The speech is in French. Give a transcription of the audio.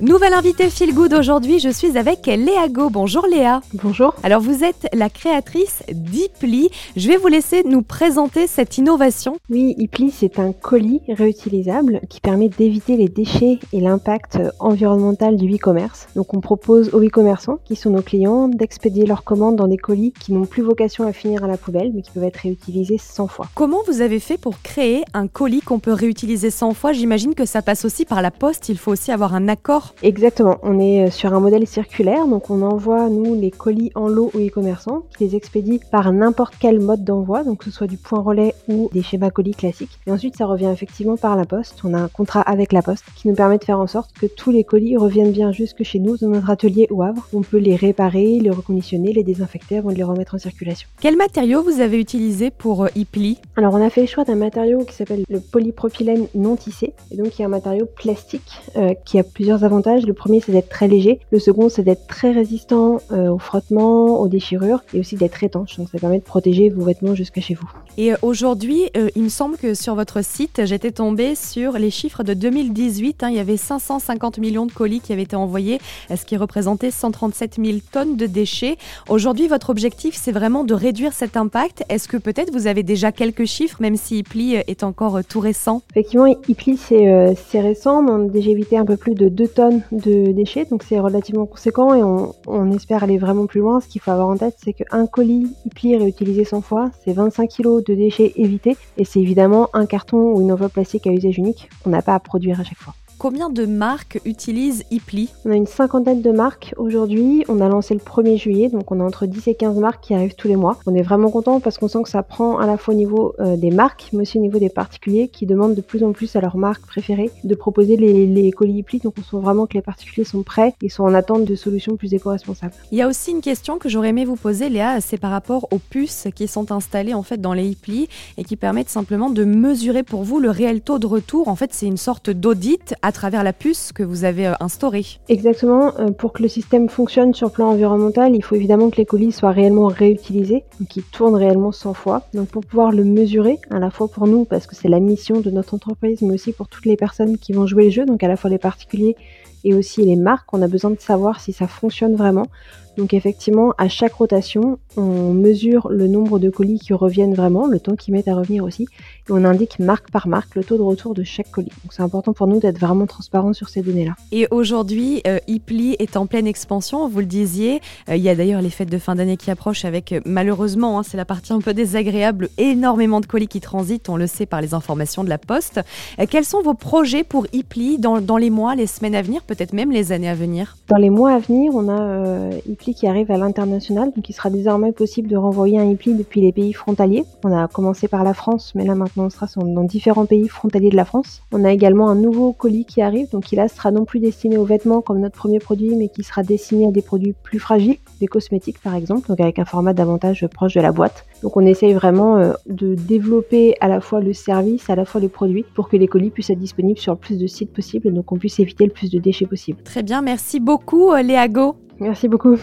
Nouvelle invitée Feel Good aujourd'hui, je suis avec Léa Go. Bonjour Léa. Bonjour. Alors vous êtes la créatrice d'Ipli. Je vais vous laisser nous présenter cette innovation. Oui, Ipli c'est un colis réutilisable qui permet d'éviter les déchets et l'impact environnemental du e-commerce. Donc on propose aux e-commerçants qui sont nos clients d'expédier leurs commandes dans des colis qui n'ont plus vocation à finir à la poubelle mais qui peuvent être réutilisés 100 fois. Comment vous avez fait pour créer un colis qu'on peut réutiliser 100 fois? J'imagine que ça passe aussi par la poste, il faut aussi avoir un accord Exactement, on est euh, sur un modèle circulaire, donc on envoie nous les colis en lot aux e-commerçants qui les expédient par n'importe quel mode d'envoi, donc que ce soit du point relais ou des schémas colis classiques. Et ensuite ça revient effectivement par la poste, on a un contrat avec la poste qui nous permet de faire en sorte que tous les colis reviennent bien jusque chez nous dans notre atelier au Havre. On peut les réparer, les reconditionner, les désinfecter avant de les remettre en circulation. Quel matériau vous avez utilisé pour Ipli euh, Alors on a fait le choix d'un matériau qui s'appelle le polypropylène non tissé, et donc qui est un matériau plastique euh, qui a plusieurs avantages le premier, c'est d'être très léger. Le second, c'est d'être très résistant euh, au frottement, aux déchirures et aussi d'être étanche. Donc ça permet de protéger vos vêtements jusqu'à chez vous. Et euh, aujourd'hui, euh, il me semble que sur votre site, j'étais tombée sur les chiffres de 2018. Hein. il y avait 550 millions de colis qui avaient été envoyés, ce qui représentait 137 000 tonnes de déchets. Aujourd'hui, votre objectif, c'est vraiment de réduire cet impact. Est-ce que peut-être vous avez déjà quelques chiffres, même si Ipli est encore tout récent? Effectivement, Ipli, c'est récent, mais on a déjà évité un peu plus de 2 tonnes de déchets, donc c'est relativement conséquent et on, espère aller vraiment plus loin. Ce qu'il faut avoir en tête, c'est qu'un colis plie réutilisé 100 fois, c'est 25 kg de déchets évités et c'est évidemment un carton ou une enveloppe plastique à usage unique qu'on n'a pas à produire à chaque fois. Combien de marques utilisent Ipli? On a une cinquantaine de marques aujourd'hui. On a lancé le 1er juillet, donc on a entre 10 et 15 marques qui arrivent tous les mois. On est vraiment content parce qu'on sent que ça prend à la fois au niveau euh, des marques, mais aussi au niveau des particuliers qui demandent de plus en plus à leur marque préférée de proposer les, colis Ipli. Donc on sent vraiment que les particuliers sont prêts et sont en attente de solutions plus éco-responsables. Il y a aussi une question que j'aurais aimé vous poser, Léa, c'est par rapport aux puces qui sont installées en fait dans les Ipli et qui permettent simplement de mesurer pour vous le réel taux de retour. En fait, c'est une sorte d'audit à travers la puce que vous avez euh, instaurée. Exactement. Euh, pour que le système fonctionne sur le plan environnemental, il faut évidemment que les colis soient réellement réutilisés, qu'ils tournent réellement 100 fois. Donc pour pouvoir le mesurer, à la fois pour nous, parce que c'est la mission de notre entreprise, mais aussi pour toutes les personnes qui vont jouer le jeu, donc à la fois les particuliers et aussi les marques, on a besoin de savoir si ça fonctionne vraiment. Donc effectivement, à chaque rotation, on mesure le nombre de colis qui reviennent vraiment, le temps qu'ils mettent à revenir aussi, et on indique marque par marque le taux de retour de chaque colis. Donc c'est important pour nous d'être vraiment transparent sur ces données-là. Et aujourd'hui, euh, est en pleine expansion, vous le disiez. Euh, il y a d'ailleurs les fêtes de fin d'année qui approchent avec, euh, malheureusement, hein, c'est la partie un peu désagréable, énormément de colis qui transitent, on le sait par les informations de la Poste. quels sont vos projets pour Ipli dans, dans, les mois, les semaines à venir, peut-être même les années à venir Dans les mois à venir, on a qui arrive à l'international, donc il sera désormais possible de renvoyer un e depuis les pays frontaliers. On a commencé par la France, mais là maintenant on sera dans différents pays frontaliers de la France. On a également un nouveau colis qui arrive, donc là sera non plus destiné aux vêtements comme notre premier produit, mais qui sera destiné à des produits plus fragiles, des cosmétiques par exemple, donc avec un format davantage proche de la boîte. Donc on essaye vraiment euh, de développer à la fois le service, à la fois les produits, pour que les colis puissent être disponibles sur le plus de sites possible, donc on puisse éviter le plus de déchets possible. Très bien, merci beaucoup euh, Léa Go. Merci beaucoup.